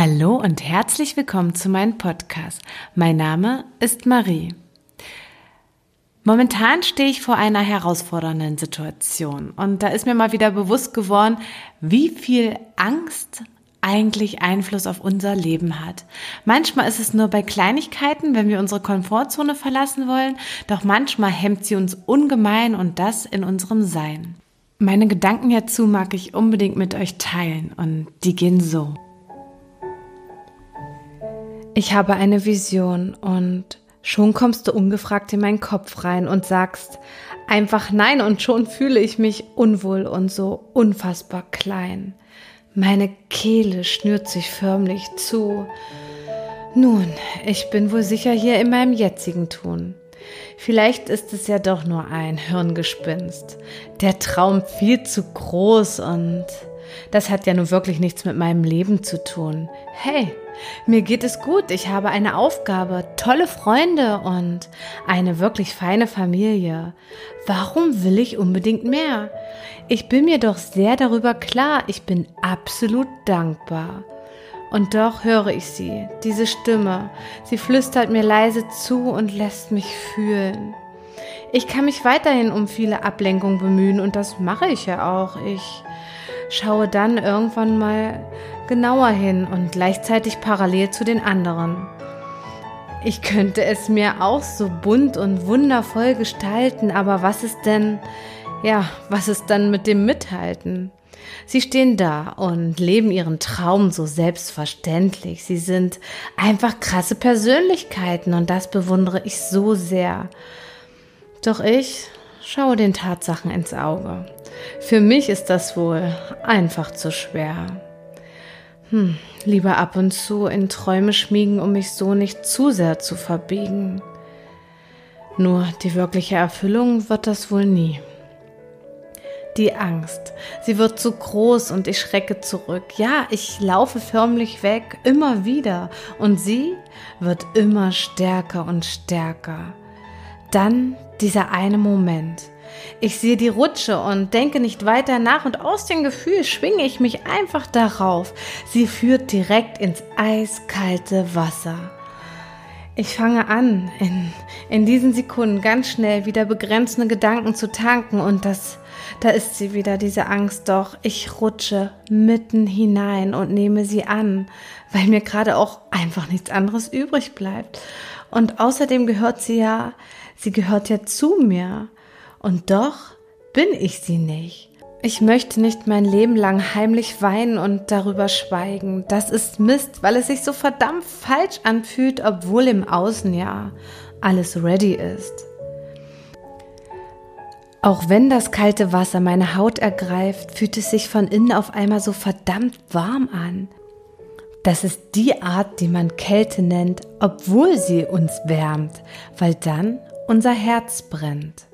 Hallo und herzlich willkommen zu meinem Podcast. Mein Name ist Marie. Momentan stehe ich vor einer herausfordernden Situation und da ist mir mal wieder bewusst geworden, wie viel Angst eigentlich Einfluss auf unser Leben hat. Manchmal ist es nur bei Kleinigkeiten, wenn wir unsere Komfortzone verlassen wollen, doch manchmal hemmt sie uns ungemein und das in unserem Sein. Meine Gedanken hierzu mag ich unbedingt mit euch teilen und die gehen so. Ich habe eine Vision und schon kommst du ungefragt in meinen Kopf rein und sagst einfach nein und schon fühle ich mich unwohl und so unfassbar klein. Meine Kehle schnürt sich förmlich zu. Nun, ich bin wohl sicher hier in meinem jetzigen Tun. Vielleicht ist es ja doch nur ein Hirngespinst. Der Traum viel zu groß und das hat ja nun wirklich nichts mit meinem Leben zu tun. Hey, mir geht es gut, ich habe eine Aufgabe, tolle Freunde und eine wirklich feine Familie. Warum will ich unbedingt mehr? Ich bin mir doch sehr darüber klar, ich bin absolut dankbar. Und doch höre ich sie, diese Stimme. Sie flüstert mir leise zu und lässt mich fühlen. Ich kann mich weiterhin um viele Ablenkungen bemühen und das mache ich ja auch. Ich schaue dann irgendwann mal genauer hin und gleichzeitig parallel zu den anderen. Ich könnte es mir auch so bunt und wundervoll gestalten, aber was ist denn, ja, was ist dann mit dem Mithalten? Sie stehen da und leben ihren Traum so selbstverständlich. Sie sind einfach krasse Persönlichkeiten und das bewundere ich so sehr. Doch ich schaue den Tatsachen ins Auge. Für mich ist das wohl einfach zu schwer. Hm, lieber ab und zu in Träume schmiegen, um mich so nicht zu sehr zu verbiegen. Nur die wirkliche Erfüllung wird das wohl nie. Die Angst, sie wird zu groß und ich schrecke zurück. Ja, ich laufe förmlich weg, immer wieder, und sie wird immer stärker und stärker. Dann dieser eine Moment. Ich sehe die Rutsche und denke nicht weiter nach und aus dem Gefühl schwinge ich mich einfach darauf. Sie führt direkt ins eiskalte Wasser. Ich fange an, in, in diesen Sekunden ganz schnell wieder begrenzende Gedanken zu tanken und das, da ist sie wieder, diese Angst, doch ich rutsche mitten hinein und nehme sie an, weil mir gerade auch einfach nichts anderes übrig bleibt. Und außerdem gehört sie ja sie gehört ja zu mir. Und doch bin ich sie nicht. Ich möchte nicht mein Leben lang heimlich weinen und darüber schweigen. Das ist Mist, weil es sich so verdammt falsch anfühlt, obwohl im Außen ja alles ready ist. Auch wenn das kalte Wasser meine Haut ergreift, fühlt es sich von innen auf einmal so verdammt warm an. Das ist die Art, die man Kälte nennt, obwohl sie uns wärmt, weil dann unser Herz brennt.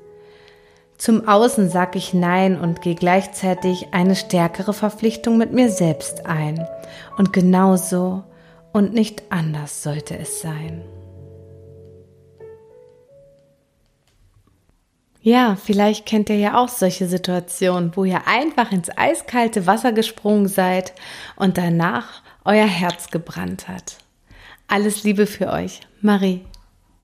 Zum Außen sag ich Nein und gehe gleichzeitig eine stärkere Verpflichtung mit mir selbst ein. Und genauso und nicht anders sollte es sein. Ja, vielleicht kennt ihr ja auch solche Situationen, wo ihr einfach ins eiskalte Wasser gesprungen seid und danach euer Herz gebrannt hat. Alles Liebe für euch, Marie.